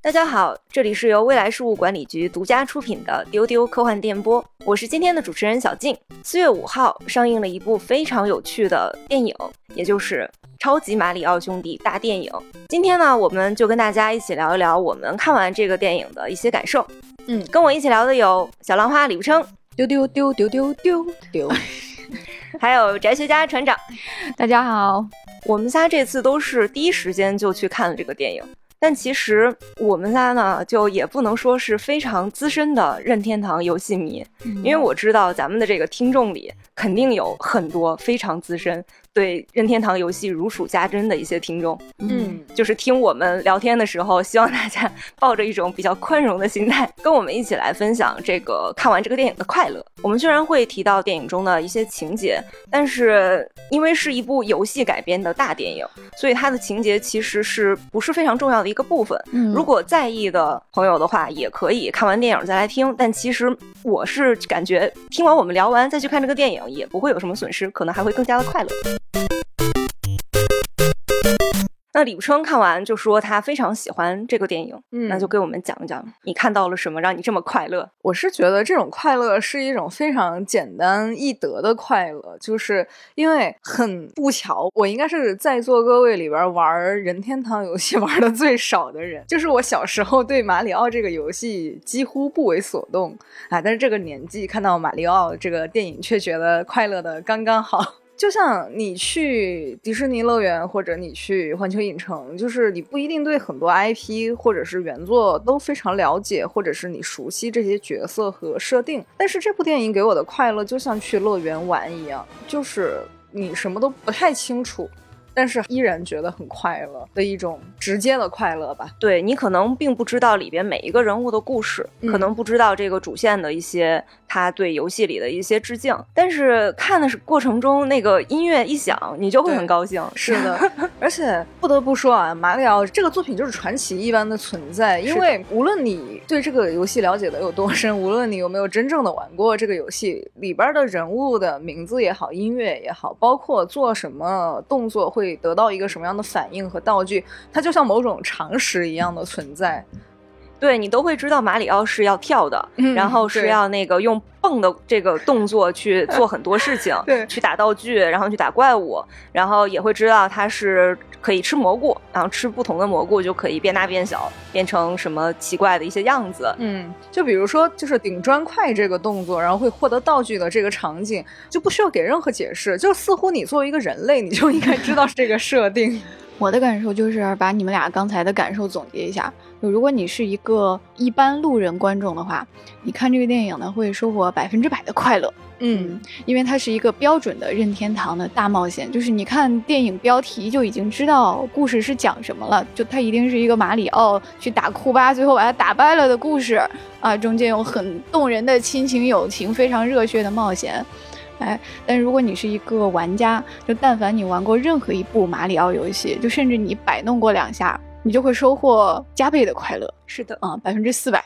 大家好，这里是由未来事务管理局独家出品的丢丢科幻电波，我是今天的主持人小静。四月五号上映了一部非常有趣的电影，也就是《超级马里奥兄弟大电影》。今天呢，我们就跟大家一起聊一聊我们看完这个电影的一些感受。嗯，跟我一起聊的有小浪花李不称，丢丢丢丢丢丢丢，还有宅学家船长。大家好，我们仨这次都是第一时间就去看了这个电影。但其实我们仨呢，就也不能说是非常资深的任天堂游戏迷，因为我知道咱们的这个听众里肯定有很多非常资深。对任天堂游戏如数家珍的一些听众，嗯，就是听我们聊天的时候，希望大家抱着一种比较宽容的心态，跟我们一起来分享这个看完这个电影的快乐。我们虽然会提到电影中的一些情节，但是因为是一部游戏改编的大电影，所以它的情节其实是不是非常重要的一个部分。嗯，如果在意的朋友的话，也可以看完电影再来听。但其实我是感觉，听完我们聊完再去看这个电影，也不会有什么损失，可能还会更加的快乐。那李不称看完就说他非常喜欢这个电影，嗯，那就给我们讲讲你看到了什么，让你这么快乐。我是觉得这种快乐是一种非常简单易得的快乐，就是因为很不巧，我应该是在座各位里边玩任天堂游戏 玩的最少的人，就是我小时候对马里奥这个游戏几乎不为所动啊，但是这个年纪看到马里奥这个电影，却觉得快乐的刚刚好。就像你去迪士尼乐园，或者你去环球影城，就是你不一定对很多 IP 或者是原作都非常了解，或者是你熟悉这些角色和设定。但是这部电影给我的快乐，就像去乐园玩一样，就是你什么都不太清楚。但是依然觉得很快乐的一种直接的快乐吧。对你可能并不知道里边每一个人物的故事，可能不知道这个主线的一些他对游戏里的一些致敬。但是看的是过程中那个音乐一响，你就会很高兴。是的，而且不得不说啊，马里奥这个作品就是传奇一般的存在。因为无论你对这个游戏了解的有多深，无论你有没有真正的玩过这个游戏里边的人物的名字也好，音乐也好，包括做什么动作会。得到一个什么样的反应和道具，它就像某种常识一样的存在。对你都会知道马里奥是要跳的，然后是要那个用蹦的这个动作去 做很多事情，对，去打道具，然后去打怪物，然后也会知道它是可以吃蘑菇，然后吃不同的蘑菇就可以变大变小，变成什么奇怪的一些样子。嗯，就比如说就是顶砖块这个动作，然后会获得道具的这个场景，就不需要给任何解释，就似乎你作为一个人类，你就应该知道这个设定。我的感受就是把你们俩刚才的感受总结一下。就如果你是一个一般路人观众的话，你看这个电影呢，会收获百分之百的快乐。嗯，因为它是一个标准的任天堂的大冒险，就是你看电影标题就已经知道故事是讲什么了，就它一定是一个马里奥去打库巴，最后把他打败了的故事啊，中间有很动人的亲情友情，非常热血的冒险。哎，但如果你是一个玩家，就但凡你玩过任何一部马里奥游戏，就甚至你摆弄过两下，你就会收获加倍的快乐。是的，啊，百分之四百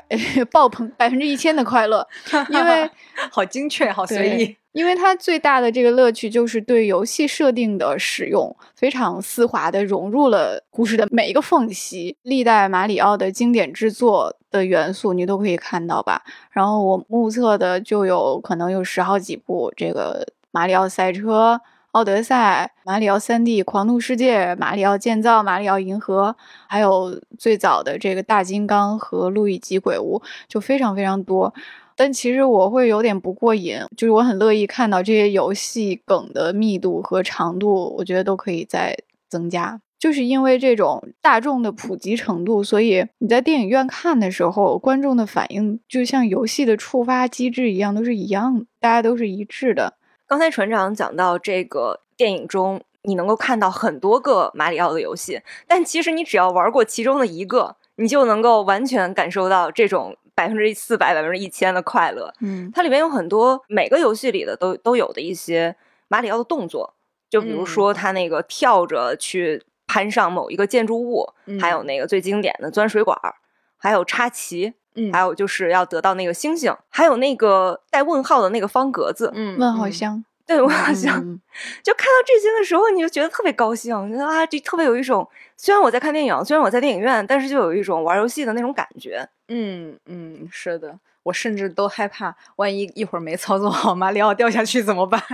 爆棚，百分之一千的快乐，因为 好精确，好随意。因为它最大的这个乐趣就是对游戏设定的使用，非常丝滑的融入了故事的每一个缝隙。历代马里奥的经典制作的元素你都可以看到吧？然后我目测的就有可能有十好几部，这个马里奥赛车、奥德赛、马里奥三 D 狂怒世界、马里奥建造、马里奥银河，还有最早的这个大金刚和路易吉鬼屋，就非常非常多。但其实我会有点不过瘾，就是我很乐意看到这些游戏梗的密度和长度，我觉得都可以再增加。就是因为这种大众的普及程度，所以你在电影院看的时候，观众的反应就像游戏的触发机制一样，都是一样，大家都是一致的。刚才船长讲到这个电影中，你能够看到很多个马里奥的游戏，但其实你只要玩过其中的一个，你就能够完全感受到这种。百分之四百、百分之一千的快乐，嗯，它里面有很多每个游戏里的都都有的一些马里奥的动作，就比如说他那个跳着去攀上某一个建筑物，还有那个最经典的钻水管，还有插旗，嗯，还有就是要得到那个星星，还有那个带问号的那个方格子，嗯，问号箱，对我好像嗯 就看到这些的时候，你就觉得特别高兴，觉得啊，这特别有一种，虽然我在看电影，虽然我在电影院，但是就有一种玩游戏的那种感觉。嗯嗯，是的，我甚至都害怕，万一一会儿没操作好，马里奥掉下去怎么办？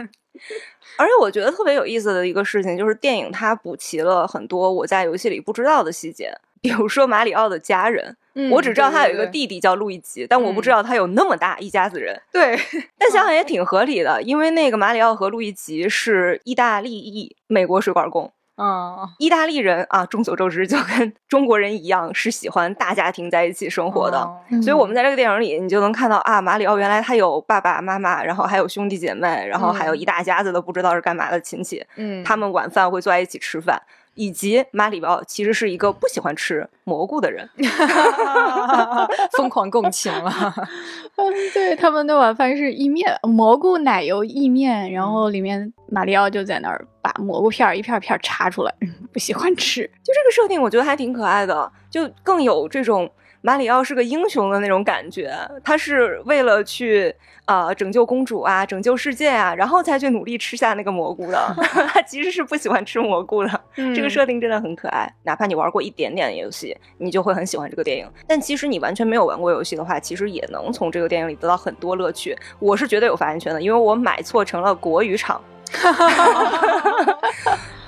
而且我觉得特别有意思的一个事情，就是电影它补齐了很多我在游戏里不知道的细节，比如说马里奥的家人，我只知道他有一个弟弟叫路易吉，但我不知道他有那么大一家子人。对，但想想也挺合理的，因为那个马里奥和路易吉是意大利裔美国水管工。嗯意大利人啊，众所周知，就跟中国人一样，是喜欢大家庭在一起生活的。所以，我们在这个电影里，你就能看到啊，马里奥原来他有爸爸妈妈，然后还有兄弟姐妹，然后还有一大家子都不知道是干嘛的亲戚。嗯，他们晚饭会坐在一起吃饭，以及马里奥其实是一个不喜欢吃蘑菇的人。疯狂共情了。嗯，对，他们的晚饭是意面，蘑菇奶油意面，然嗯后里面马里奥就在那儿把蘑菇片儿一片儿片儿插出来，嗯不喜欢吃。就这个设定，我觉得还挺可爱的，就更有这种马里奥是个英雄的那种感觉。他是为了去呃拯救公主啊，拯救世界啊，然后才去努力吃下那个蘑菇的。他其实是不喜欢吃蘑菇的。这个设定真的很可爱，哪怕你玩过一点点的游戏，你就会很喜欢这个电影。但其实你完全没有玩过游戏的话，其实也能从这个电影里得到很多乐趣。我是绝对有发言权的，因为我买错成了国语场。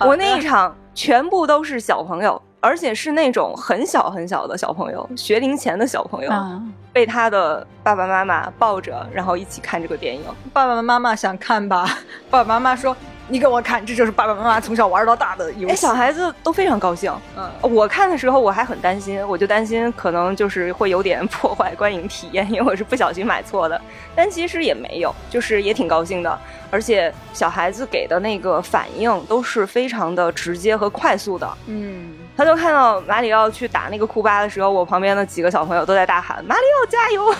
我那一场全部都是小朋友，而且是那种很小很小的小朋友，学龄前的小朋友，啊，被他的爸爸妈妈抱着，然后一起看这个电影。爸爸妈妈想看吧？爸爸妈妈说：“你给我看，这就是爸爸妈妈从小玩到大的游哎，戏。”小孩子都非常高兴。嗯我看的时候我还很担心，我就担心可能就是会有点破坏观影体验，因为我是不小心买错的。但其实也没有，就是也挺高兴的。而且小孩子给的那个反应都是非常的直接和快速的。嗯，他就看到马里奥去打那个库巴的时候，我旁边的几个小朋友都在大喊：“马里奥加油！”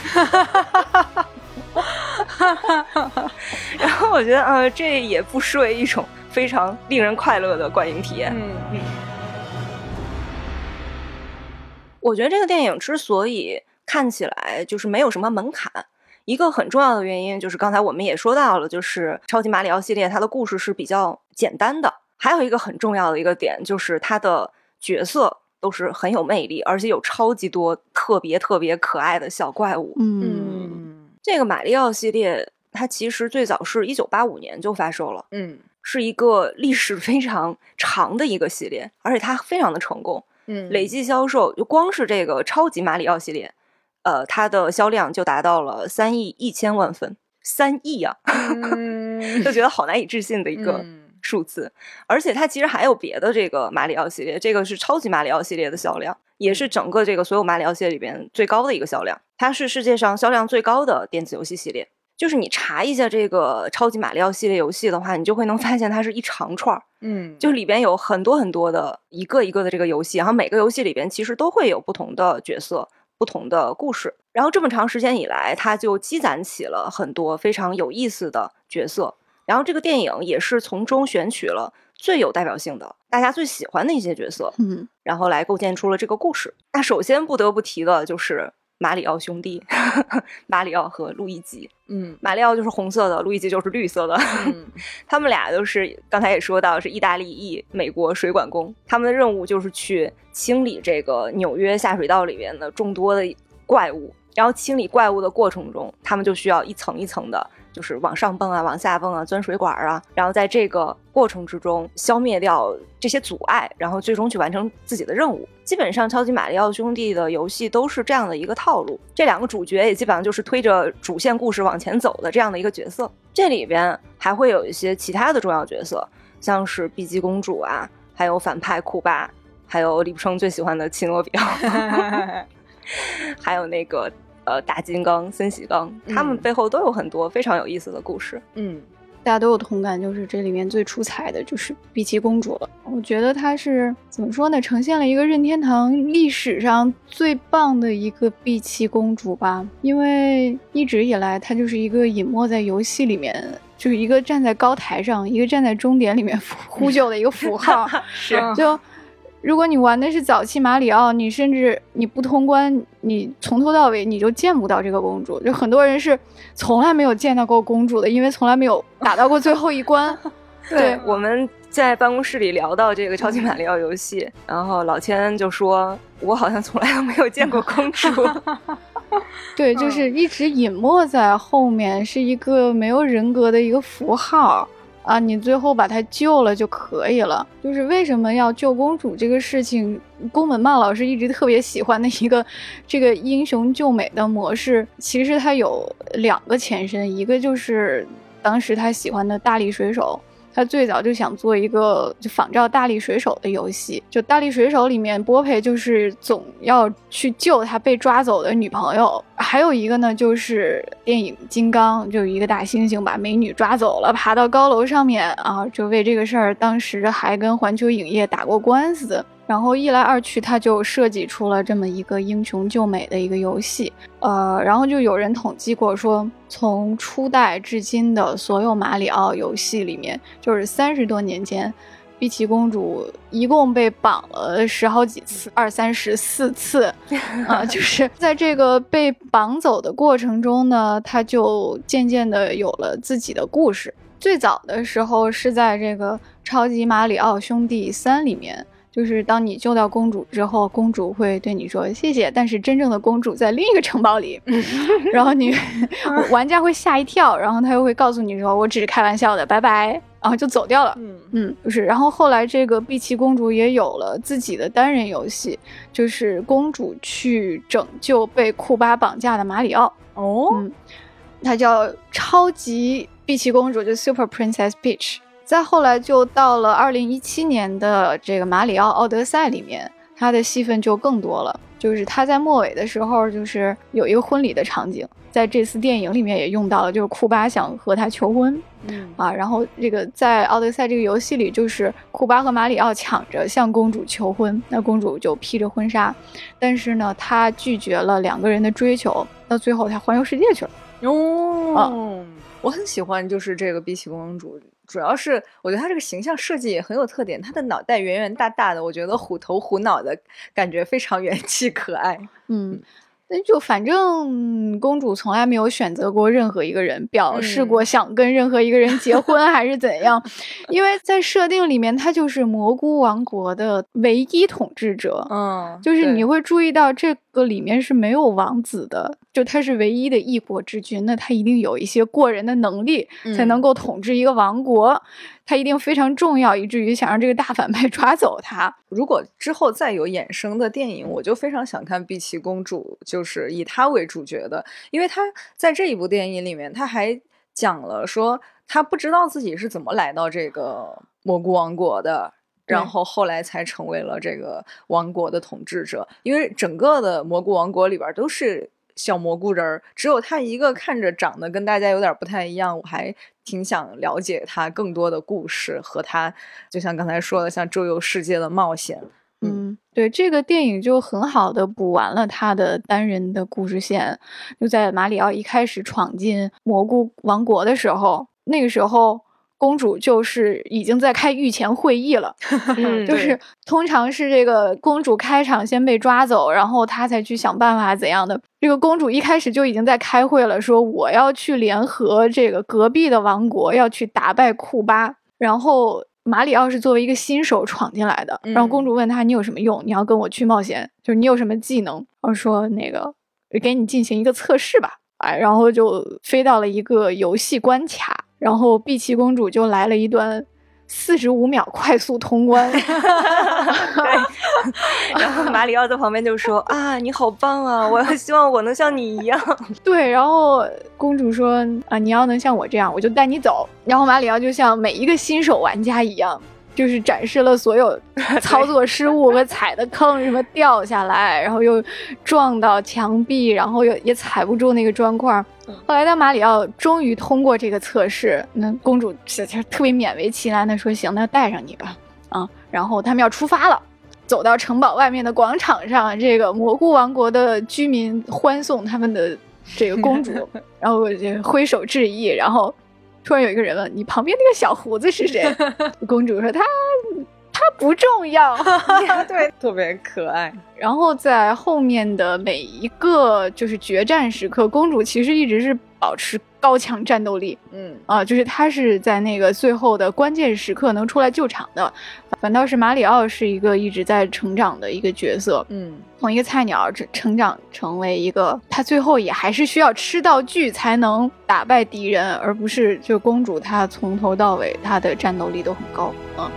然后我觉得，呃，这也不失为一种非常令人快乐的观影体验。嗯我觉得这个电影之所以看起来就是没有什么门槛，一个很重要的原因就是刚才我们也说到了，就是超级马里奥系列它的故事是比较简单的。还有一个很重要的一个点就是它的角色都是很有魅力，而且有超级多特别特别可爱的小怪物。嗯嗯这个马里奥系列它其实最早是一九八五年就发售了，嗯是一个历史非常长的一个系列，而且它非常的成功。嗯，累计销售就光是这个超级马里奥系列，呃，它的销量就达到了三亿一千万份，三亿啊，嗯 就觉得好难以置信的一个嗯数字。而且它其实还有别的这个马里奥系列，这个是超级马里奥系列的销量，也是整个这个所有马里奥系列里边最高的一个销量。它是世界上销量最高的电子游戏系列。就是你查一下这个超级马里奥系列游戏的话，你就会能发现它是一长串儿，嗯，就里边有很多很多的一个一个的这个游戏，然后每个游戏里边其实都会有不同的角色、不同的故事。然后这么长时间以来，它就积攒起了很多非常有意思的角色。然后这个电影也是从中选取了最有代表性的、大家最喜欢的一些角色，嗯然后来构建出了这个故事。那首先不得不提的就是马里奥兄弟，马里奥和路易吉。嗯马里奥就是红色的，路易吉就是绿色的。嗯 他们俩都是刚才也说到是意大利裔美国水管工，他们的任务就是去清理这个纽约下水道里面的众多的怪物。然后清理怪物的过程中，他们就需要一层一层的，就是往上蹦啊，往下蹦啊，钻水管啊。然后在这个过程之中，消灭掉这些阻碍，然后最终去完成自己的任务。基本上，超级马里奥兄弟的游戏都是这样的一个套路。这两个主角也基本上就是推着主线故事往前走的这样的一个角色。这里边还会有一些其他的重要角色，像是碧姬公主啊，还有反派库巴，还有李不生最喜欢的奇诺比奥，还有那个呃大金刚森喜刚，他们嗯背后都有很多非常有意思的故事。嗯大家都有同感，就是这里面最出彩的就是碧琪公主了。我觉得她是怎么说呢？呈现了一个任天堂历史上最棒的一个碧琪公主吧。因为一直以来，她就是一个隐没在游戏里面，就是一个站在高台上，一个站在终点里面呼呼救的一个符号。是嗯就如果你玩的是早期马里奥，你甚至你不通关，你从头到尾你就见不到这个公主。就很多人是从来没有见到过公主的，因为从来没有打到过最后一关。对，我们在办公室里聊到这个超级马里奥游戏，然后老千就说：“我好像从来都没有见过公主。” 对，就是一直隐没在后面，是一个没有人格的一个符号。啊，你最后把她救了就可以了。就是为什么要救公主这个事情，宫本茂老师一直特别喜欢的一个这个英雄救美的模式，其实它有两个前身，一个就是当时他喜欢的大力水手。他最早就想做一个就仿照大力水手的游戏，就大力水手里面波佩就是总要去救他被抓走的女朋友，还有一个呢就是电影金刚，就一个大猩猩把美女抓走了，爬到高楼上面啊，就为这个事儿当时还跟环球影业打过官司。然后一来二去，他就设计出了这么一个英雄救美的一个游戏，呃，然后就有人统计过说，从初代至今的所有马里奥游戏里面，就是三十多年间，碧琪公主一共被绑了十好几次，二三十四次，啊，就是在这个被绑走的过程中呢，他就渐渐的有了自己的故事。最早的时候是在这个超级马里奥兄弟三里面。就是当你救到公主之后，公主会对你说谢谢，但是真正的公主在另一个城堡里，然后你 玩家会吓一跳，然后他又会告诉你说我只是开玩笑的，拜拜，然后就走掉了。嗯嗯，不是，然后后来这个碧琪公主也有了自己的单人游戏，就是公主去拯救被库巴绑架的马里奥。哦，嗯，它叫超级碧琪公主，就 Super Princess Peach。再后来就到了二零一七年的这个《马里奥奥德赛》里面，他的戏份就更多了。就是他在末尾的时候，就是有一个婚礼的场景，在这次电影里面也用到了，就是库巴想和他求婚，嗯啊，然后这个在奥德赛这个游戏里，就是库巴和马里奥抢着向公主求婚，那公主就披着婚纱，但是呢，他拒绝了两个人的追求，到最后他环游世界去了。哦，我很喜欢，就是这个碧琪公主。主要是我觉得他这个形象设计也很有特点，他的脑袋圆圆大大的，我觉得虎头虎脑的感觉非常元气可爱。嗯。那就反正公主从来没有选择过任何一个人，表示过想跟任何一个人结婚 还是怎样，因为在设定里面，她就是蘑菇王国的唯一统治者。嗯，就是你会注意到这个里面是没有王子的，就他是唯一的一国之君，那他一定有一些过人的能力才能够统治一个王国。他一定非常重要，以至于想让这个大反派 抓走他。如果之后再有衍生的电影，我就非常想看碧琪公主，就是以她为主角的，因为她在这一部电影里面，她还讲了说她不知道自己是怎么来到这个蘑菇王国的，然后后来才成为了这个王国的统治者。因为整个的蘑菇王国里边都是。小蘑菇人儿，只有他一个看着长得跟大家有点不太一样，我还挺想了解他更多的故事和他，就像刚才说的，像周游世界的冒险。嗯，对，这个电影就很好的补完了他的单人的故事线。就在马里奥一开始闯进蘑菇王国的时候，那个时候。公主就是已经在开御前会议了，就是通常是这个公主开场先被抓走，然后她才去想办法怎样的。这个公主一开始就已经在开会了，说我要去联合这个隔壁的王国，要去打败库巴。然后马里奥是作为一个新手闯进来的，然后公主问他你有什么用？你要跟我去冒险，就是你有什么技能？然后说那个给你进行一个测试吧，哎，然后就飞到了一个游戏关卡。然后碧琪公主就来了一段四十五秒快速通关，然后马里奥在旁边就说：“ 啊，你好棒啊！我希望我能像你一样。”对，然后公主说：“啊，你要能像我这样，我就带你走。”然后马里奥就像每一个新手玩家一样。就是展示了所有操作失误和踩的坑，什么掉下来，然后又撞到墙壁，然后又也踩不住那个砖块。后来当马里奥终于通过这个测试，那公主特别勉为其难的说：“行，那带上你吧。”啊，然后他们要出发了，走到城堡外面的广场上，这个蘑菇王国的居民欢送他们的这个公主，然后挥手致意，然后。突然有一个人问：“你旁边那个小胡子是谁？” 公主说：“他，他他不重要。对，特别可爱。然后在后面的每一个就是决战时刻，公主其实一直是保持高强战斗力。嗯啊，就是他是在那个最后的关键时刻能出来救场的，反倒是马里奥是一个一直在成长的一个角色，嗯从一个菜鸟成成长成为一个，他最后也还是需要吃道具才能打败敌人，而不是就公主她从头到尾她的战斗力都很高，嗯。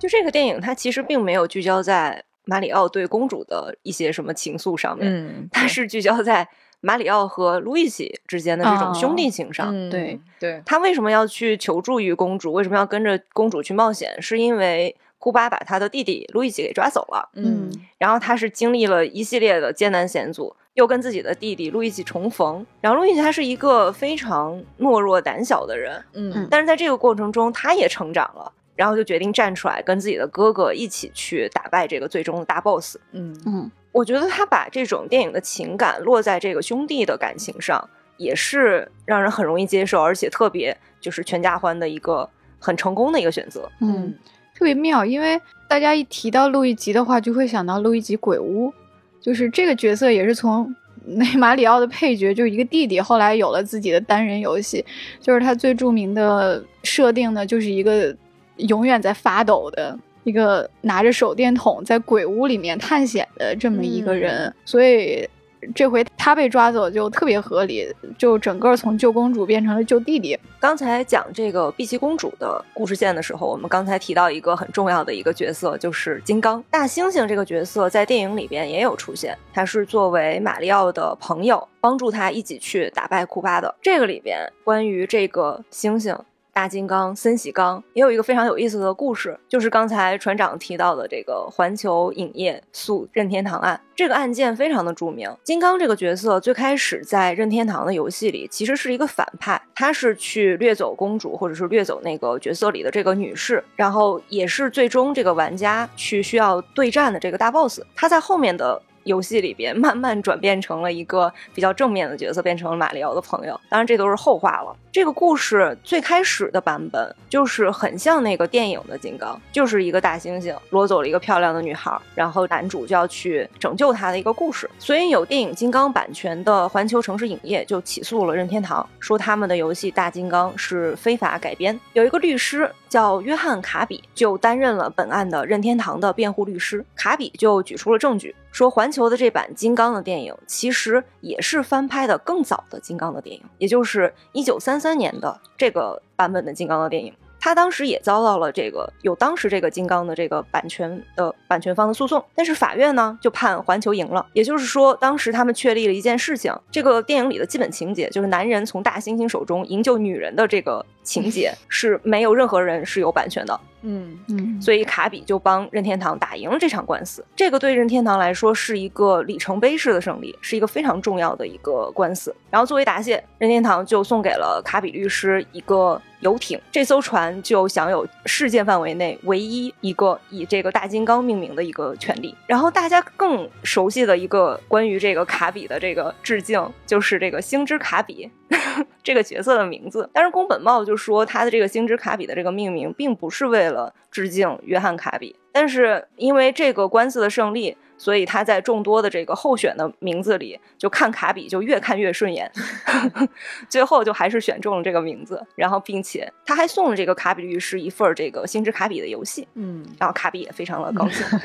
就这个电影，它其实并没有聚焦在马里奥对公主的一些什么情愫上面，嗯，它是聚焦在马里奥和路易吉之间的这种兄弟情上。嗯对对，他为什么要去求助于公主？为什么要跟着公主去冒险？是因为库巴把他的弟弟路易吉给抓走了，嗯然后他是经历了一系列的艰难险阻，又跟自己的弟弟路易吉重逢。然后路易吉他是一个非常懦弱胆小的人，嗯但是在这个过程中，他也成长了。然后就决定站出来，跟自己的哥哥一起去打败这个最终的大 boss。嗯嗯我觉得他把这种电影的情感落在这个兄弟的感情上，也是让人很容易接受，而且特别就是全家欢的一个很成功的一个选择。嗯，特别妙，因为大家一提到路易吉的话，就会想到路易吉鬼屋，就是这个角色也是从 那马里奥的配角，就一个弟弟，后来有了自己的单人游戏，就是他最著名的设定呢，就是一个永远在发抖的。一个拿着手电筒在鬼屋里面探险的这么一个人，所以这回他被抓走就特别合理，就整个从救公主变成了救弟弟。刚才讲这个碧琪公主的故事线的时候，我们刚才提到一个很重要的一个角色，就是金刚大猩猩这个角色，在电影里边也有出现，他是作为马里奥的朋友，帮助他一起去打败库巴的。这个里边关于这个猩猩。大金刚森喜刚也有一个非常有意思的故事，就是刚才船长提到的这个环球影业诉任天堂案。这个案件非常的著名。金刚这个角色最开始在任天堂的游戏里其实是一个反派，他是去掠走公主，或者是掠走那个角色里的这个女士，然后也是最终这个玩家去需要对战的这个大 boss。他在后面的。游戏里边慢慢转变成了一个比较正面的角色，变成了马里奥的朋友。当然，这都是后话了。这个故事最开始的版本就是很像那个电影的金刚，就是一个大猩猩掳走了一个漂亮的女孩，然后男主就要去拯救她的一个故事。所以有电影金刚版权的环球城市影业就起诉了任天堂，说他们的游戏大金刚是非法改编。有一个律师叫约翰卡比，就担任了本案的任天堂的辩护律师。卡比就举出了证据。说环球的这版金刚的电影其实也是翻拍的更早的金刚的电影，也就是一九三三年的这个版本的金刚的电影。他当时也遭到了这个有当时这个金刚的这个版权的版权方的诉讼，但是法院呢就判环球赢了。也就是说，当时他们确立了一件事情：这个电影里的基本情节就是男人从大猩猩手中营救女人的这个情节 是没有任何人是有版权的。嗯嗯，所以卡比就帮任天堂打赢了这场官司。这个对任天堂来说是一个里程碑式的胜利，是一个非常重要的一个官司。然后作为答谢，任天堂就送给了卡比律师一个游艇，这艘船就享有世界范围内唯一一个以这个大金刚命名的一个权利。然后大家更熟悉的一个关于这个卡比的这个致敬，就是这个星之卡比。这个角色的名字，但是宫本茂就说他的这个星之卡比的这个命名并不是为了致敬约翰卡比，但是因为这个官司的胜利，所以他在众多的这个候选的名字里，就看卡比就越看越顺眼，最后就还是选中了这个名字，然后并且他还送了这个卡比律师一份这个星之卡比的游戏，嗯，然后卡比也非常的高兴。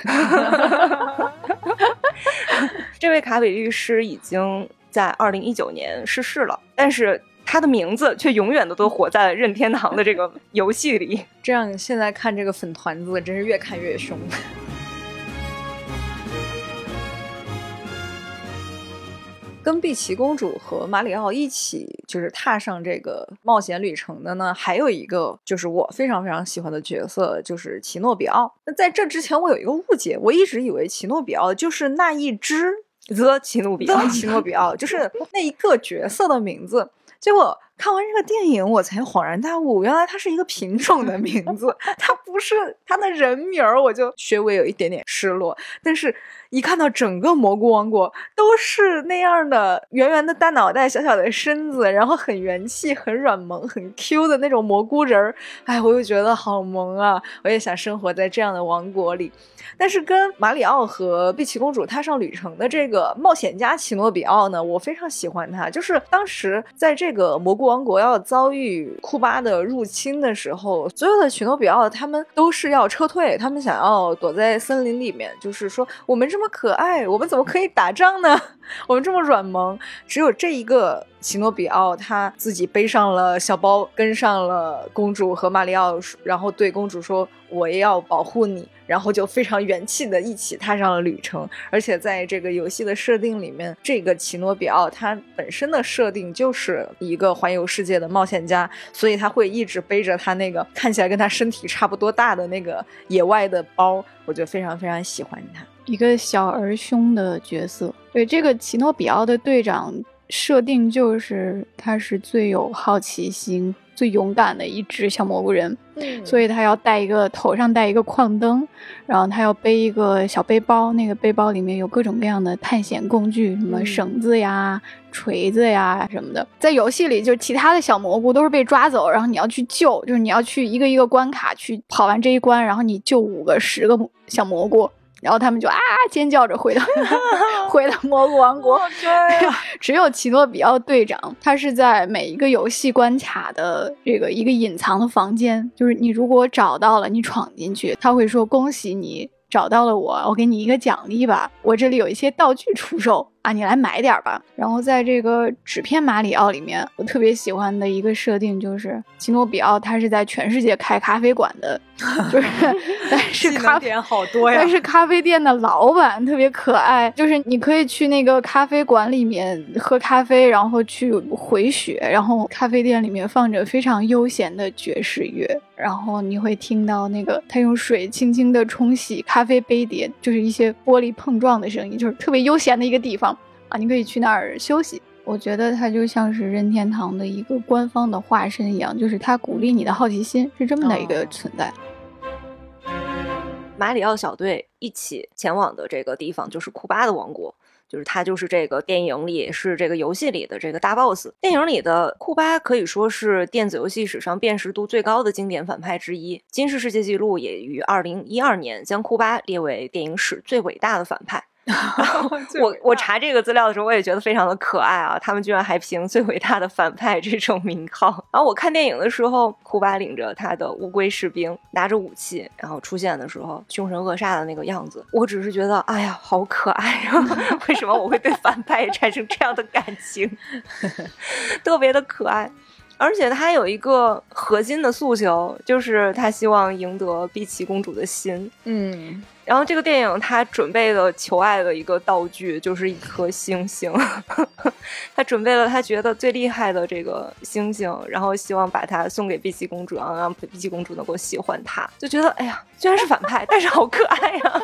这位卡比律师已经。在二零一九年逝世了，但是他的名字却永远的都活在任天堂的这个游戏里。这样现在看这个粉团子，真是越看越凶。跟碧琪公主和马里奥一起就是踏上这个冒险旅程的呢，还有一个就是我非常非常喜欢的角色，就是奇诺比奥。那在这之前，我有一个误解，我一直以为奇诺比奥就是那一只 The 奇诺比奥，奇诺比奥就是那一个角色的名字。结果看完这个电影，我才恍然大悟，原来它是一个品种的名字，它不是它的人名儿，我就稍微有一点点失落。但是，一看到整个蘑菇王国都是那样的圆圆的大脑袋、小小的身子，然后很元气、很软萌、很 Q 的那种蘑菇人儿，哎，我就觉得好萌啊！我也想生活在这样的王国里。但是跟马里奥和碧琪公主踏上旅程的这个冒险家奇诺比奥呢，我非常喜欢他。就是当时在这个蘑菇王国要遭遇库巴的入侵的时候，所有的许诺比奥他们都是要撤退，他们想要躲在森林里面。就是说，我们这么可爱，我们怎么可以打仗呢？我们这么软萌，只有这一个奇诺比奥他自己背上了小包，跟上了公主和马里奥，然后对公主说：“我也要保护你。”然后就非常元气的一起踏上了旅程。而且在这个游戏的设定里面，这个奇诺比奥他本身的设定就是一个环游世界的冒险家，所以他会一直背着他那个看起来跟他身体差不多大的那个野外的包，我就非常非常喜欢他。一个小而凶的角色。对这个奇诺比奥的队长设定，就是他是最有好奇心、最勇敢的一只小蘑菇人，嗯所以他要带一个头上带一个矿灯，然后他要背一个小背包，那个背包里面有各种各样的探险工具，什么绳子呀、锤子呀什么的。在游戏里，就其他的小蘑菇都是被抓走，然后你要去救，就是你要去一个一个关卡去跑完这一关，然后你救五个、十个小蘑菇。然后他们就啊尖叫着回到 回到蘑菇王国。只有奇诺比奥队长，他是在每一个游戏关卡的这个一个隐藏的房间，就是你如果找到了，你闯进去，他会说恭喜你找到了我，我给你一个奖励吧，我这里有一些道具出售。啊，你来买点吧。然后在这个纸片马里奥里面，我特别喜欢的一个设定就是奇诺比奥他是在全世界开咖啡馆的，就是 但是咖啡店好多呀。但是咖啡店的老板特别可爱，就是你可以去那个咖啡馆里面喝咖啡，然后去回血，然后咖啡店里面放着非常悠闲的爵士乐，然后你会听到那个他用水轻轻的冲洗咖啡杯碟，就是一些玻璃碰撞的声音，就是特别悠闲的一个地方。啊，你可以去那儿休息。我觉得它就像是任天堂的一个官方的化身一样，就是它鼓励你的好奇心，是这么的一个存在。马里奥小队一起前往的这个地方就是库巴的王国，就是他就是这个电影里是这个游戏里的这个大 boss。电影里的库巴可以说是电子游戏史上辨识度最高的经典反派之一，金氏世界纪录也于二零一二年将库巴列为电影史最伟大的反派。我我查这个资料的时候，我也觉得非常的可爱啊！他们居然还评最伟大的反派这种名号。然后我看电影的时候，库巴领着他的乌龟士兵，拿着武器，然后出现的时候，凶神恶煞的那个样子，我只是觉得，哎呀，好可爱啊！为什么我会对反派产生这样的感情？特别的可爱，而且他有一个核心的诉求，就是他希望赢得碧琪公主的心。嗯。然后这个电影他准备了求爱的一个道具，就是一颗星星。他准备了他觉得最厉害的这个星星，然后希望把它送给碧琪公主，然后让碧琪公主能够喜欢他。就觉得哎呀，虽然是反派，但是好可爱呀。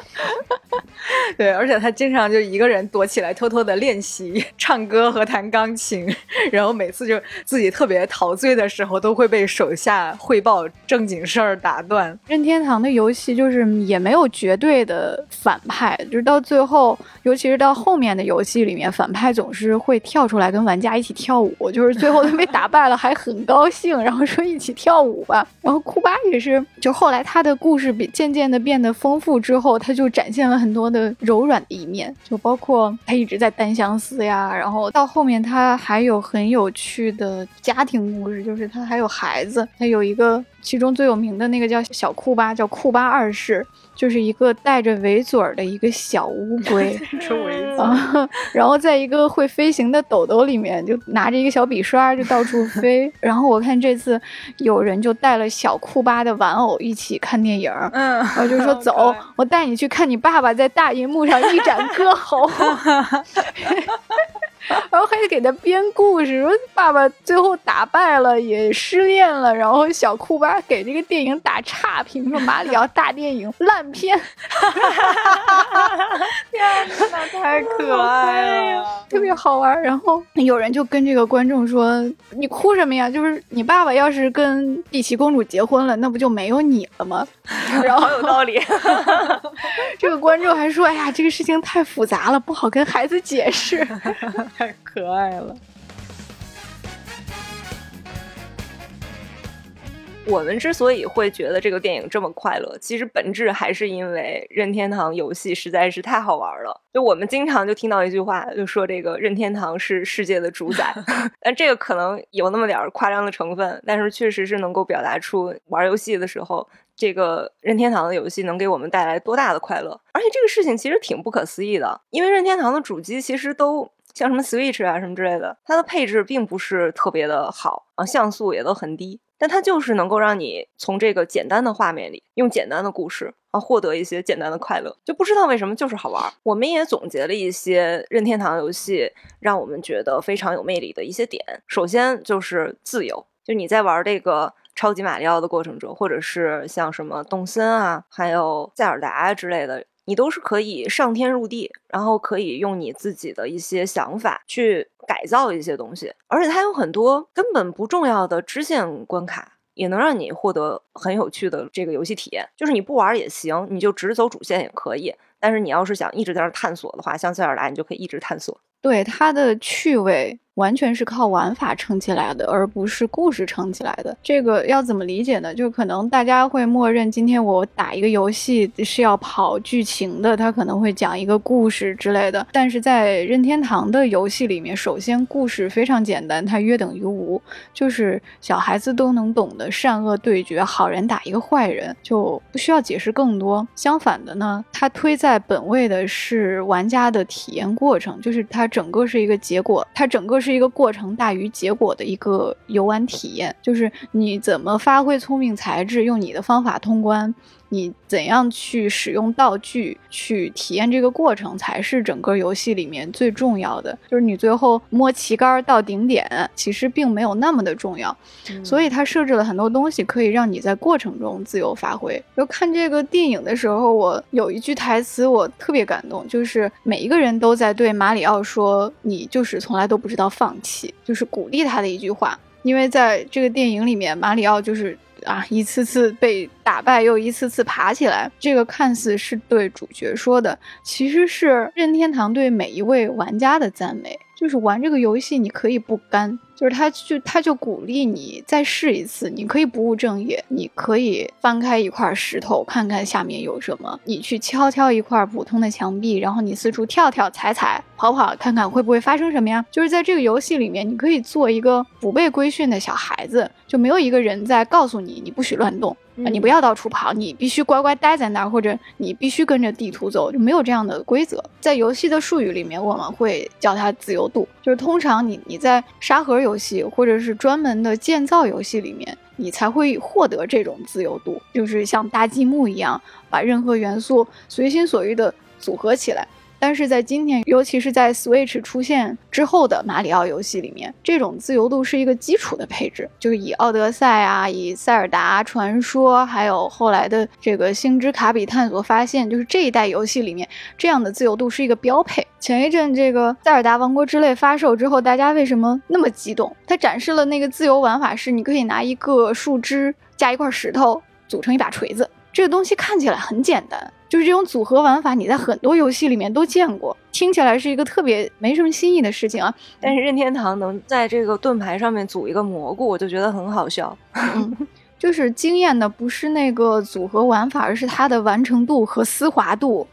对，而且他经常就一个人躲起来，偷偷的练习唱歌和弹钢琴。然后每次就自己特别陶醉的时候，都会被手下汇报正经事儿打断。任天堂的游戏就是也没有绝对。的反派，就是到最后，尤其是到后面的游戏里面，反派总是会跳出来跟玩家一起跳舞，就是最后他被 打败了，还很高兴，然后说一起跳舞吧。然后库巴也是，就后来他的故事比渐渐的变得丰富之后，他就展现了很多的柔软的一面，就包括他一直在单相思呀，然后到后面他还有很有趣的家庭故事，就是他还有孩子，他有一个。其中最有名的那个叫小库巴，叫库巴二世，就是一个带着围嘴儿的一个小乌龟，然后在一个会飞行的斗斗里面，就拿着一个小笔刷就到处飞。然后我看这次有人就带了小库巴的玩偶一起看电影，嗯，然后就说 走，我带你去看你爸爸在大银幕上一展歌喉。然后还得给他编故事，说爸爸最后打败了，也失恋了。然后小库巴给这个电影打差评，说马里奥大电影烂片。天哪，太可爱了，特别好玩。然后有人就跟这个观众说：“你哭什么呀？就是你爸爸要是跟碧琪公主结婚了，那不就没有你了吗？”然后好有道理。这个观众还说：“哎呀，这个事情太复杂了，不好跟孩子解释。”太可爱了。我们之所以会觉得这个电影这么快乐，其实本质还是因为任天堂游戏实在是太好玩了。就我们经常就听到一句话，就说这个任天堂是世界的主宰，但这个可能有那么点夸张的成分，但是确实是能够表达出玩游戏的时候，这个任天堂的游戏能给我们带来多大的快乐。而且这个事情其实挺不可思议的，因为任天堂的主机其实都像什么 Switch 啊什么之类的，它的配置并不是特别的好啊，像素也都很低。但它就是能够让你从这个简单的画面里，用简单的故事啊，获得一些简单的快乐，就不知道为什么就是好玩。我们也总结了一些任天堂游戏让我们觉得非常有魅力的一些点。首先就是自由，就你在玩这个超级马里奥的过程中，或者是像什么动森啊，还有塞尔达之类的。你都是可以上天入地，然后可以用你自己的一些想法去改造一些东西，而且它有很多根本不重要的支线关卡，也能让你获得很有趣的这个游戏体验。就是你不玩也行，你就直走主线也可以。但是你要是想一直在那探索的话，像塞尔达，你就可以一直探索。对它的趣味。完全是靠玩法撑起来的，而不是故事撑起来的。这个要怎么理解呢？就可能大家会默认，今天我打一个游戏是要跑剧情的，它可能会讲一个故事之类的。但是在任天堂的游戏里面，首先故事非常简单，它约等于无，就是小孩子都能懂的善恶对决，好人打一个坏人，就不需要解释更多。相反的呢，它推在本位的是玩家的体验过程，就是它整个是一个结果，它整个。是一个过程大于结果的一个游玩体验，就是你怎么发挥聪明才智，用你的方法通关。你怎样去使用道具去体验这个过程，才是整个游戏里面最重要的。就是你最后摸旗杆到顶点，其实并没有那么的重要。所以它设置了很多东西，可以让你在过程中自由发挥。就看这个电影的时候，我有一句台词我特别感动，就是每一个人都在对马里奥说：“你就是从来都不知道放弃。”就是鼓励他的一句话。因为在这个电影里面，马里奥就是。啊，一次次被打败，又一次次爬起来。这个看似是对主角说的，其实是任天堂对每一位玩家的赞美。就是玩这个游戏，你可以不甘。就是他，就他就鼓励你再试一次，你可以不务正业，你可以翻开一块石头看看下面有什么，你去敲敲一块普通的墙壁，然后你四处跳跳踩踩跑跑，看看会不会发生什么呀？就是在这个游戏里面，你可以做一个不被规训的小孩子，就没有一个人在告诉你你不许乱动。你不要到处跑，你必须乖乖待在那儿，或者你必须跟着地图走，就没有这样的规则。在游戏的术语里面，我们会叫它自由度。就是通常你你在沙盒游戏或者是专门的建造游戏里面，你才会获得这种自由度，就是像搭积木一样，把任何元素随心所欲的组合起来。但是在今天，尤其是在 Switch 出现之后的马里奥游戏里面，这种自由度是一个基础的配置，就是以奥德赛啊，以塞尔达传说，还有后来的这个星之卡比探索发现，就是这一代游戏里面这样的自由度是一个标配。前一阵这个塞尔达王国之泪发售之后，大家为什么那么激动？它展示了那个自由玩法，是你可以拿一个树枝加一块石头组成一把锤子，这个东西看起来很简单。就是这种组合玩法，你在很多游戏里面都见过，听起来是一个特别没什么新意的事情啊。但是任天堂能在这个盾牌上面组一个蘑菇，我就觉得很好笑。就是惊艳的不是那个组合玩法，而是它的完成度和丝滑度。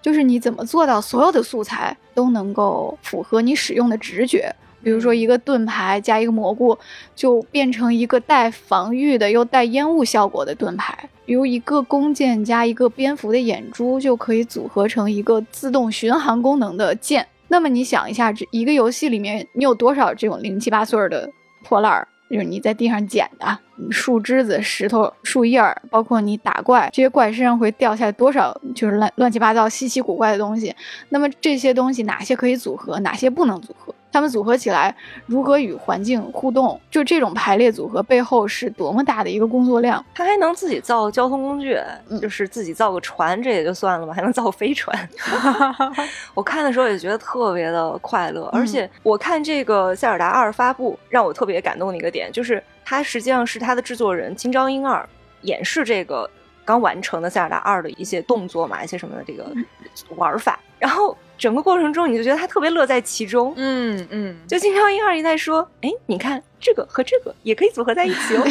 就是你怎么做到所有的素材都能够符合你使用的直觉？比如说一个盾牌加一个蘑菇，就变成一个带防御的又带烟雾效果的盾牌；比如一个弓箭加一个蝙蝠的眼珠，就可以组合成一个自动巡航功能的剑。那么你想一下，这一个游戏里面你有多少这种零七八碎的破烂儿？就是你在地上捡的树枝子、石头、树叶儿，包括你打怪，这些怪身上会掉下来多少就是乱乱七八糟、稀奇古怪的东西。那么这些东西哪些可以组合，哪些不能组合？它们组合起来如何与环境互动，就这种排列组合背后是多么大的一个工作量。他还能自己造交通工具，嗯就是自己造个船，这也就算了吧，还能造飞船。我看的时候也觉得特别的快乐，而且我看这个《塞尔达二》发布，让我特别感动的一个点，就是它实际上是它的制作人金章英二演示这个刚完成的《塞尔达二》的一些动作嘛，一些什么的这个玩法，然后整个过程中你就觉得他特别乐在其中。嗯嗯，就金章英二一在说，哎，你看这个和这个也可以组合在一起哦，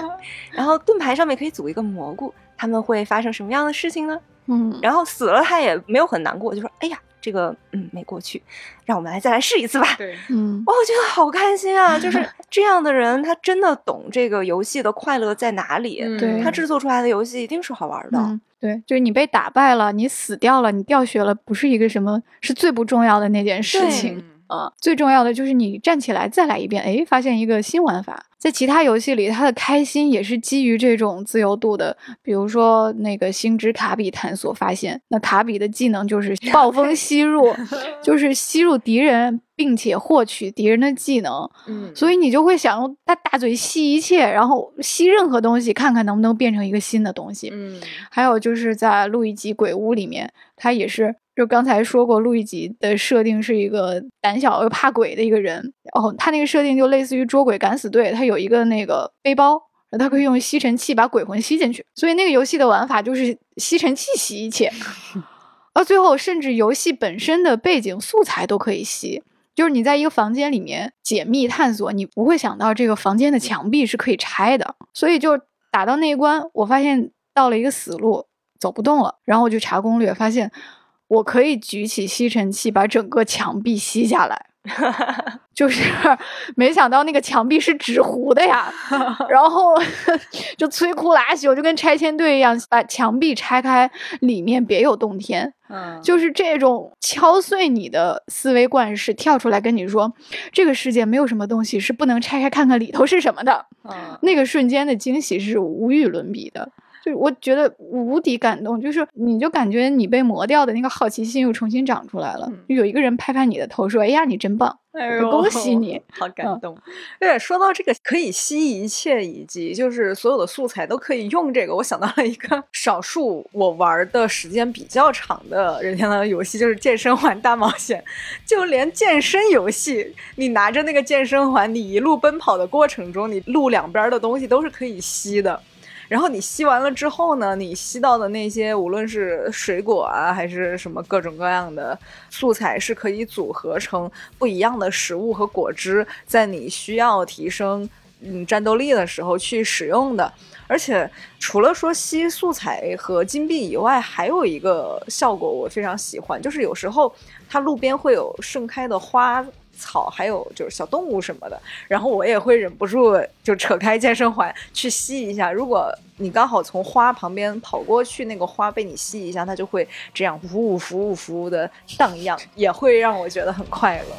然后盾牌上面可以组一个蘑菇，他们会发生什么样的事情呢？嗯，然后死了他也没有很难过，就说，哎呀，这个嗯没过去，让我们来再来试一次吧。对，嗯哇，我觉得好开心啊！就是 这样的人，他真的懂这个游戏的快乐在哪里。嗯对他制作出来的游戏一定是好玩的。嗯，对，就是你被打败了，你死掉了，你掉血了，不是一个什么，是最不重要的那件事对情。嗯啊，最重要的就是你站起来再来一遍，哎，发现一个新玩法。在其他游戏里，它的开心也是基于这种自由度的，比如说那个星之卡比探索发现，那卡比的技能就是 暴风吸入，就是吸入敌人，并且获取敌人的技能，嗯，所以你就会想用大大嘴吸一切，然后吸任何东西，看看能不能变成一个新的东西。嗯还有就是在路易吉鬼屋里面，他也是就刚才说过，路易吉的设定是一个胆小又怕鬼的一个人。哦，他那个设定就类似于捉鬼敢死队，他有一个那个背包，他可以用吸尘器把鬼魂吸进去。所以那个游戏的玩法就是吸尘器吸一切，而最后甚至游戏本身的背景素材都可以吸。就是你在一个房间里面解密探索，你不会想到这个房间的墙壁是可以拆的，所以就打到那一关，我发现到了一个死路，走不动了，然后我就查攻略，发现我可以举起吸尘器把整个墙壁吸下来。就是没想到那个墙壁是纸糊的呀，然后就摧枯拉朽，就跟拆迁队一样，把墙壁拆开，里面别有洞天。嗯，就是这种敲碎你的思维惯式，跳出来跟你说，这个世界没有什么东西是不能拆开看看里头是什么的。嗯那个瞬间的惊喜是无与伦比的，就我觉得无敌感动，就是你就感觉你被磨掉的那个好奇心又重新长出来了。嗯有一个人拍拍你的头说：“哎呀，你真棒！”哎恭喜你，好感嗯动。对，说到这个可以吸一切，以及就是所有的素材都可以用这个，我想到了一个少数我玩的时间比较长的任天堂的游戏，就是健身环大冒险。就连健身游戏，你拿着那个健身环，你一路奔跑的过程中，你路两边的东西都是可以吸的。然后你吸完了之后呢，你吸到的那些无论是水果啊，还是什么各种各样的素材，是可以组合成不一样的食物和果汁，在你需要提升嗯战斗力的时候去使用的。而且除了说吸素材和金币以外，还有一个效果我非常喜欢，就是有时候它路边会有盛开的花。草还有就是小动物什么的，然后我也会忍不住就扯开健身环去吸一下。如果你刚好从花旁边跑过去，那个花被你吸一下，它就会这样呜呜服务服务的荡漾，也会让我觉得很快乐。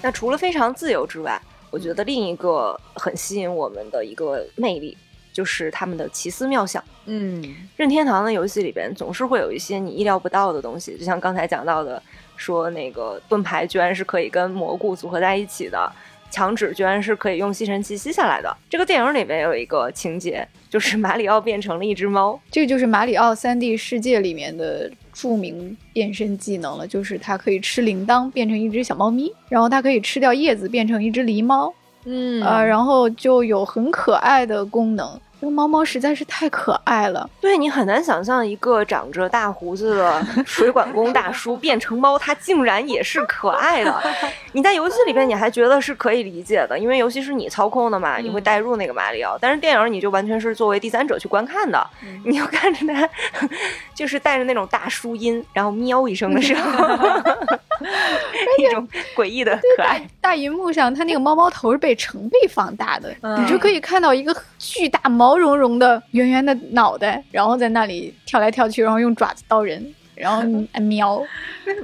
那除了非常自由之外，我觉得另一个很吸引我们的一个魅力，就是他们的奇思妙想。嗯任天堂的游戏里边总是会有一些你意料不到的东西，就像刚才讲到的，说那个盾牌居然是可以跟蘑菇组合在一起的，墙纸居然是可以用吸尘器吸下来的。这个电影里面有一个情节，就是马里奥变成了一只猫，这个就是马里奥三 D 世界里面的著名变身技能了，就是它可以吃铃铛变成一只小猫咪，然后它可以吃掉叶子变成一只狸猫，嗯呃，然后就有很可爱的功能。这个猫猫实在是太可爱了，对你很难想象一个长着大胡子的水管工大叔变成猫，它竟然也是可爱的。你在游戏里边你还觉得是可以理解的，因为游戏是你操控的嘛，你会带入那个马里奥。但是电影你就完全是作为第三者去观看的，嗯你就看着它，就是带着那种大叔音，然后喵一声的时候，一种诡异的可爱。大荧幕上它那个猫猫头是被成倍放大的，嗯你就可以看到一个巨大毛茸茸的圆圆的脑袋，然后在那里跳来跳去，然后用爪子叨人，然后啊 喵。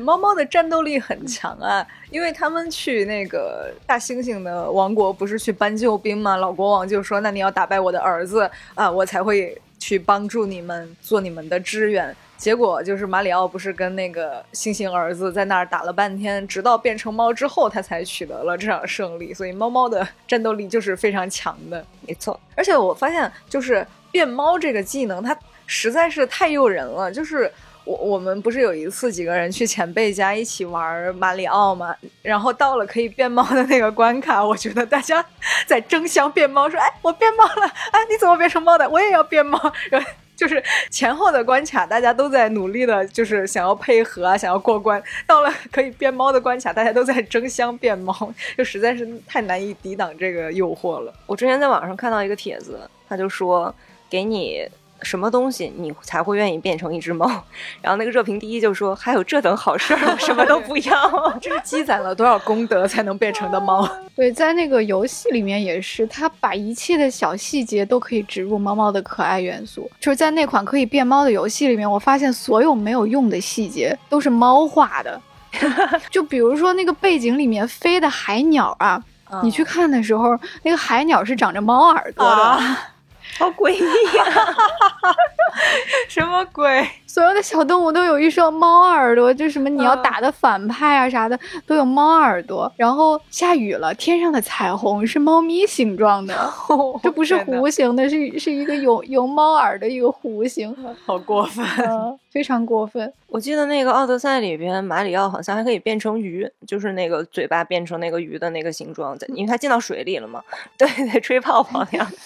猫猫的战斗力很强啊，因为他们去那个大猩猩的王国，不是去搬救兵吗？老国王就说：“那你要打败我的儿子啊，我才会。”去帮助你们，做你们的支援。结果就是马里奥不是跟那个猩猩儿子在那儿打了半天，直到变成猫之后，他才取得了这场胜利。所以猫猫的战斗力就是非常强的，没错。而且我发现，就是变猫这个技能，它实在是太诱人了。就是我我们不是有一次几个人去前辈家一起玩马里奥嘛，然后到了可以变猫的那个关卡，我觉得大家在争相变猫，说：“哎，我变猫了！哎，你怎么变成猫的？我也要变猫。” 然后。就是前后的关卡，大家都在努力的，就是想要配合啊，想要过关。到了可以变猫的关卡，大家都在争相变猫，就实在是太难以抵挡这个诱惑了。我之前在网上看到一个帖子，他就说给你。什么东西你才会愿意变成一只猫？然后那个热评第一就说：“还有这等好事儿，什么都不要，这是积攒了多少功德才能变成的猫？”对，在那个游戏里面也是，他把一切的小细节都可以植入猫猫的可爱元素。就是在那款可以变猫的游戏里面，我发现所有没有用的细节都是猫画的。就比如说那个背景里面飞的海鸟啊，你去看的时候，那个海鸟是长着猫耳朵的。好诡异呀！什么鬼？所有的小动物都有一双猫耳朵，就什么你要打的反派啊啥的都有猫耳朵。然后下雨了，天上的彩虹是猫咪形状的，这不是弧形的，是是一个有有猫耳的一个弧形，好过分，非常过分。我记得那个奥德赛里边，马里奥好像还可以变成鱼，就是那个嘴巴变成那个鱼的那个形状，在因为它进到水里了嘛，对对，吹泡泡那样。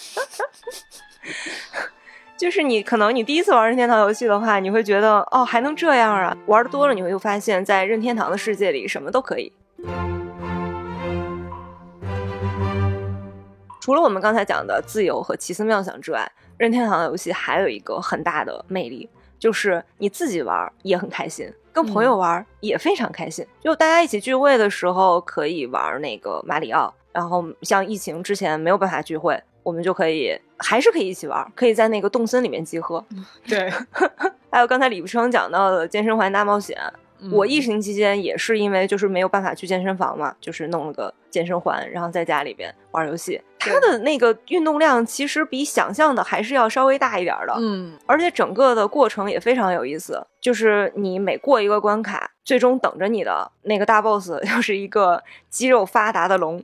就是你可能你第一次玩任天堂游戏的话，你会觉得哦还能这样啊？玩的多了，你会发现在任天堂的世界里什么都可以。除了我们刚才讲的自由和奇思妙想之外，任天堂游戏还有一个很大的魅力，就是你自己玩也很开心，跟朋友玩也非常开心。就大家一起聚会的时候可以玩那个马里奥，然后像疫情之前没有办法聚会。我们就可以还是可以一起玩，可以在那个动森里面集合。对，还有刚才李不生讲到的健身环大冒险，我疫情期间也是因为就是没有办法去健身房嘛，就是弄了个健身环，然后在家里边玩游戏。它的那个运动量其实比想象的还是要稍微大一点的，嗯，而且整个的过程也非常有意思，就是你每过一个关卡。最终等着你的那个大 boss 就是一个肌肉发达的龙，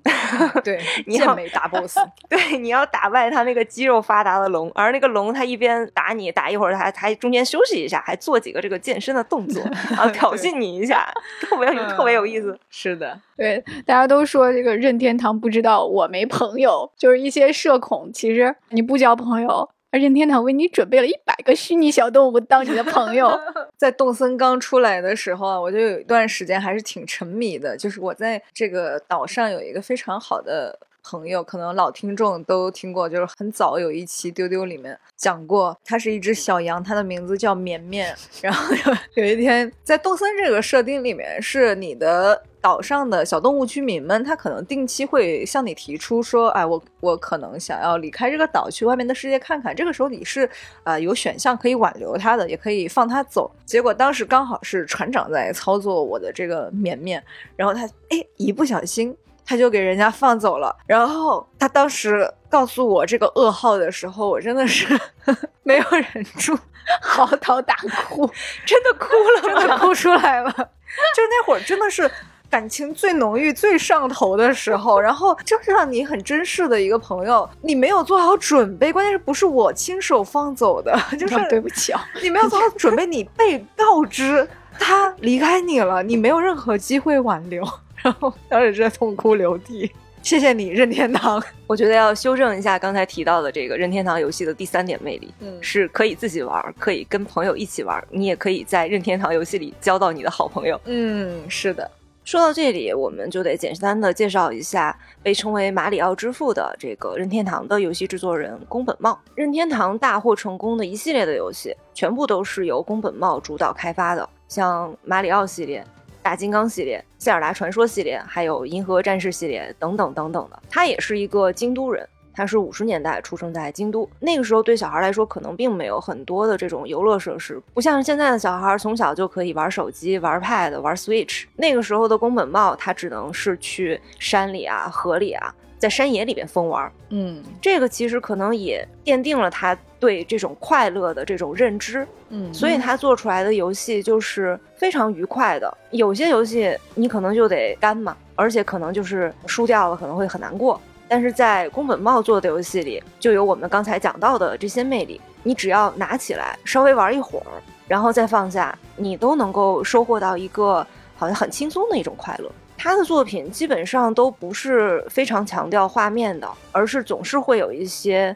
对，健美大 boss，对，你要打败他那个肌肉发达的龙，而那个龙他一边打你打一会儿，还还中间休息一下，还做几个这个健身的动作，然后挑衅你一下，特别特别有意思。是的，对，大家都说这个任天堂不知道我没朋友，就是一些社恐，其实你不交朋友。任天堂为你准备了一百个虚拟小动物当你的朋友。在动森刚出来的时候啊，我就有一段时间还是挺沉迷的。就是我在这个岛上有一个非常好的朋友，可能老听众都听过，就是很早有一期丢丢里面讲过，它是一只小羊，它的名字叫绵绵。然后有 有一天在动森这个设定里面，是你的。岛上的小动物居民们，他可能定期会向你提出说：“哎，我我可能想要离开这个岛，去外面的世界看看。”这个时候你是呃有选项可以挽留他的，也可以放他走。结果当时刚好是船长在操作我的这个绵绵，然后他哎一不小心他就给人家放走了。然后他当时告诉我这个噩耗的时候，我真的是 没有忍住嚎啕大哭，真的哭了，真的哭出来了。就那会儿真的是。感情最浓郁、最上头的时候，然后就是让你很珍视的一个朋友，你没有做好准备，关键是不是我亲手放走的？就是对不起啊，你没有做好准备，你被告知他离开你了，你没有任何机会挽留，然后当时是痛哭流涕。谢谢你，任天堂。我觉得要修正一下刚才提到的这个任天堂游戏的第三点魅力，嗯，是可以自己玩，可以跟朋友一起玩，你也可以在任天堂游戏里交到你的好朋友。嗯，是的。说到这里，我们就得简单的介绍一下被称为马里奥之父的这个任天堂的游戏制作人宫本茂。任天堂大获成功的一系列的游戏，全部都是由宫本茂主导开发的，像马里奥系列、大金刚系列、塞尔达传说系列，还有银河战士系列等等等等的。他也是一个京都人。他是五十年代出生在京都，那个时候对小孩来说可能并没有很多的这种游乐设施，不像现在的小孩从小就可以玩手机、玩 Pad、玩 Switch。那个时候的宫本茂，他只能是去山里啊、河里啊，在山野里边疯玩。嗯，这个其实可能也奠定了他。对这种快乐的这种认知，嗯所以他做出来的游戏就是非常愉快的。有些游戏你可能就得干嘛，而且可能就是输掉了可能会很难过。但是在宫本茂做的游戏里，就有我们刚才讲到的这些魅力。你只要拿起来稍微玩一会儿，然后再放下，你都能够收获到一个好像很轻松的一种快乐。他的作品基本上都不是非常强调画面的，而是总是会有一些，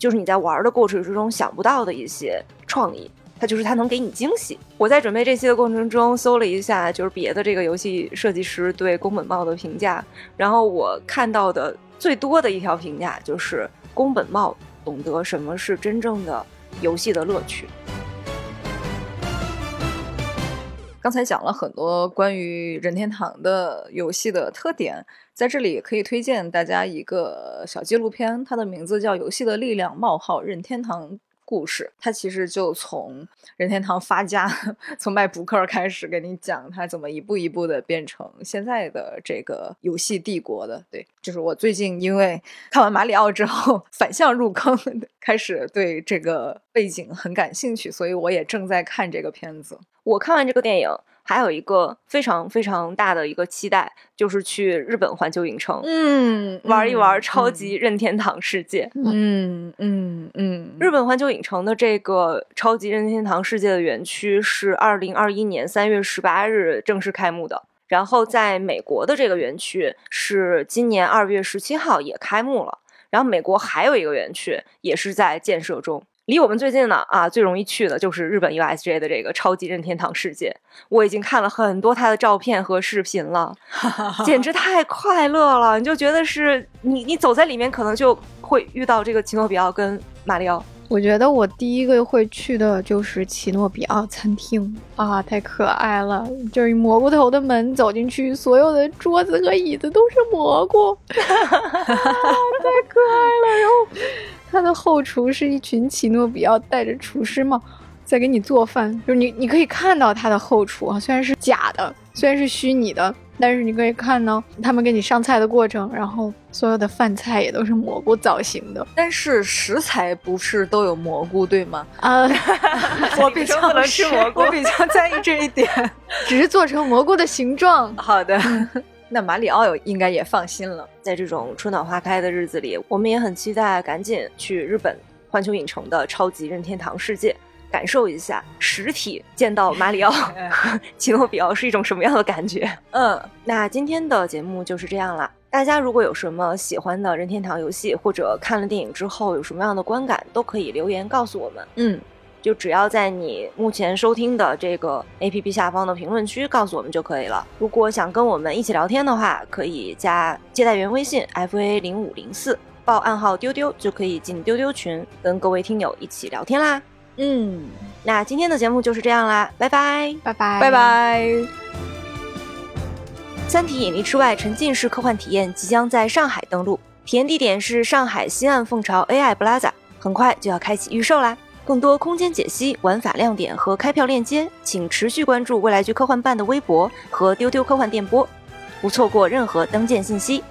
就是你在玩的过程之中想不到的一些创意。它就是它能给你惊喜。我在准备这期的过程中搜了一下，就是别的这个游戏设计师对宫本茂的评价，然后我看到的最多的一条评价就是宫本茂懂得什么是真正的游戏的乐趣。刚才讲了很多关于任天堂的游戏的特点，在这里可以推荐大家一个小纪录片，它的名字叫《游戏的力量：冒号任天堂故事》。它其实就从任天堂发家，从卖扑克开始，给你讲它怎么一步一步的变成现在的这个游戏帝国的。对，就是我最近因为看完马里奥之后 反向入坑，开始对这个背景很感兴趣，所以我也正在看这个片子。我看完这个电影，还有一个非常非常大的一个期待，就是去日本环球影城，嗯玩一玩超级任天堂世界。嗯嗯嗯，日本环球影城的这个超级任天堂世界的园区是二零二一年三月十八日正式开幕的，然后在美国的这个园区是今年二月十七号也开幕了，然后美国还有一个园区也是在建设中。离我们最近呢啊，最容易去的就是日本 USJ 的这个超级任天堂世界。我已经看了很多它的照片和视频了，简直太快乐了！你就觉得是你，你走在里面，可能就会遇到这个奇诺比奥跟马里奥。我觉得我第一个会去的就是奇诺比奥餐厅啊，太可爱了！就是蘑菇头的门走进去，所有的桌子和椅子都是蘑菇，啊、太可爱了。然后它的后厨是一群奇诺比奥戴着厨师帽在给你做饭，就是你你可以看到他的后厨啊，虽然是假的，虽然是虚拟的。但是你可以看到他们给你上菜的过程，然后所有的饭菜也都是蘑菇造型的。但是食材不是都有蘑菇对吗？啊，我比较不能吃蘑菇，我比较在意这一点，只是做成蘑菇的形状。好的，那马里奥有应该也放心了。在这种春暖花开的日子里，我们也很期待赶紧去日本环球影城的超级任天堂世界。感受一下实体见到马里奥和 奇诺比奥是一种什么样的感觉？嗯，那今天的节目就是这样啦。大家如果有什么喜欢的任天堂游戏，或者看了电影之后有什么样的观感，都可以留言告诉我们。嗯，就只要在你目前收听的这个 APP 下方的评论区告诉我们就可以了。如果想跟我们一起聊天的话，可以加接待员微信 fa 零五零四，报暗号丢丢就可以进丢丢群，跟各位听友一起聊天啦。嗯，那今天的节目就是这样啦，拜拜，拜拜，拜拜。《三体：引力之外》沉浸式科幻体验即将在上海登陆，体验地点是上海西岸凤巢 AI Plaza，很快就要开启预售啦。更多空间解析、玩法亮点和开票链接，请持续关注未来局科幻办的微博和丢丢科幻电波，不错过任何登舰信息。